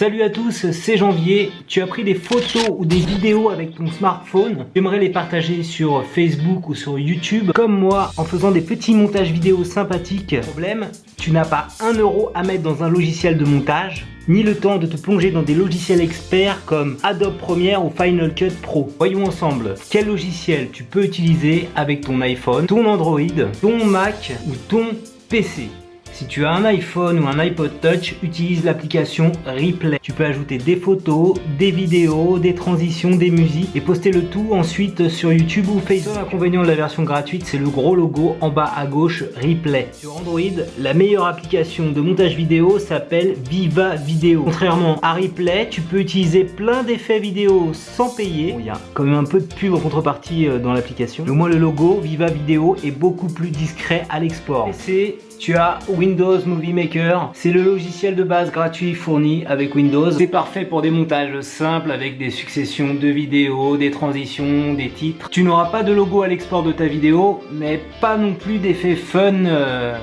Salut à tous, c'est Janvier. Tu as pris des photos ou des vidéos avec ton smartphone? J'aimerais les partager sur Facebook ou sur YouTube. Comme moi, en faisant des petits montages vidéo sympathiques. Problème, tu n'as pas un euro à mettre dans un logiciel de montage ni le temps de te plonger dans des logiciels experts comme Adobe Premiere ou Final Cut Pro. Voyons ensemble quel logiciel tu peux utiliser avec ton iPhone, ton Android, ton Mac ou ton PC. Si tu as un iPhone ou un iPod Touch, utilise l'application Replay. Tu peux ajouter des photos, des vidéos, des transitions, des musiques et poster le tout ensuite sur YouTube ou Facebook. L'inconvénient de la version gratuite, c'est le gros logo en bas à gauche Replay. Sur Android, la meilleure application de montage vidéo s'appelle Viva Video. Contrairement à Replay, tu peux utiliser plein d'effets vidéo sans payer. Il y a quand même un peu de pub en contrepartie euh, dans l'application. Au moins le logo Viva Video est beaucoup plus discret à l'export. C'est tu as Windows Movie Maker. C'est le logiciel de base gratuit fourni avec Windows. C'est parfait pour des montages simples avec des successions de vidéos, des transitions, des titres. Tu n'auras pas de logo à l'export de ta vidéo, mais pas non plus d'effet fun.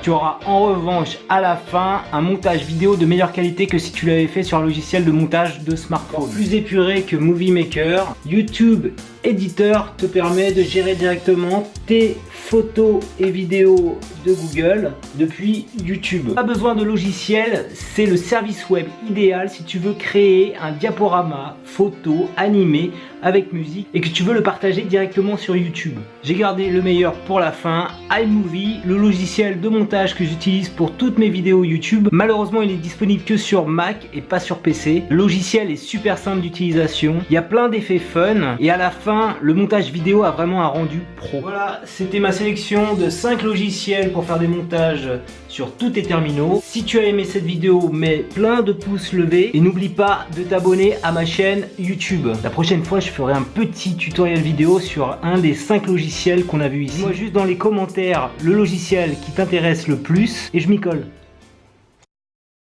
Tu auras en revanche à la fin un montage vidéo de meilleure qualité que si tu l'avais fait sur un logiciel de montage de smartphone. Plus épuré que Movie Maker, YouTube Editor te permet de gérer directement tes photos et vidéos de Google depuis YouTube. Pas besoin de logiciel, c'est le service web idéal si tu veux créer un diaporama photo animé avec musique et que tu veux le partager directement sur YouTube. J'ai gardé le meilleur pour la fin, iMovie, le logiciel de montage que j'utilise pour toutes mes vidéos YouTube. Malheureusement, il est disponible que sur Mac et pas sur PC. Le logiciel est super simple d'utilisation, il y a plein d'effets fun et à la fin, le montage vidéo a vraiment un rendu pro. Voilà, c'était ma sélection de 5 logiciels pour faire des montages sur tous tes terminaux. Si tu as aimé cette vidéo, mets plein de pouces levés et n'oublie pas de t'abonner à ma chaîne YouTube. La prochaine fois, je ferai un petit tutoriel vidéo sur un des 5 logiciels qu'on a vu ici. Moi juste dans les commentaires le logiciel qui t'intéresse le plus et je m'y colle.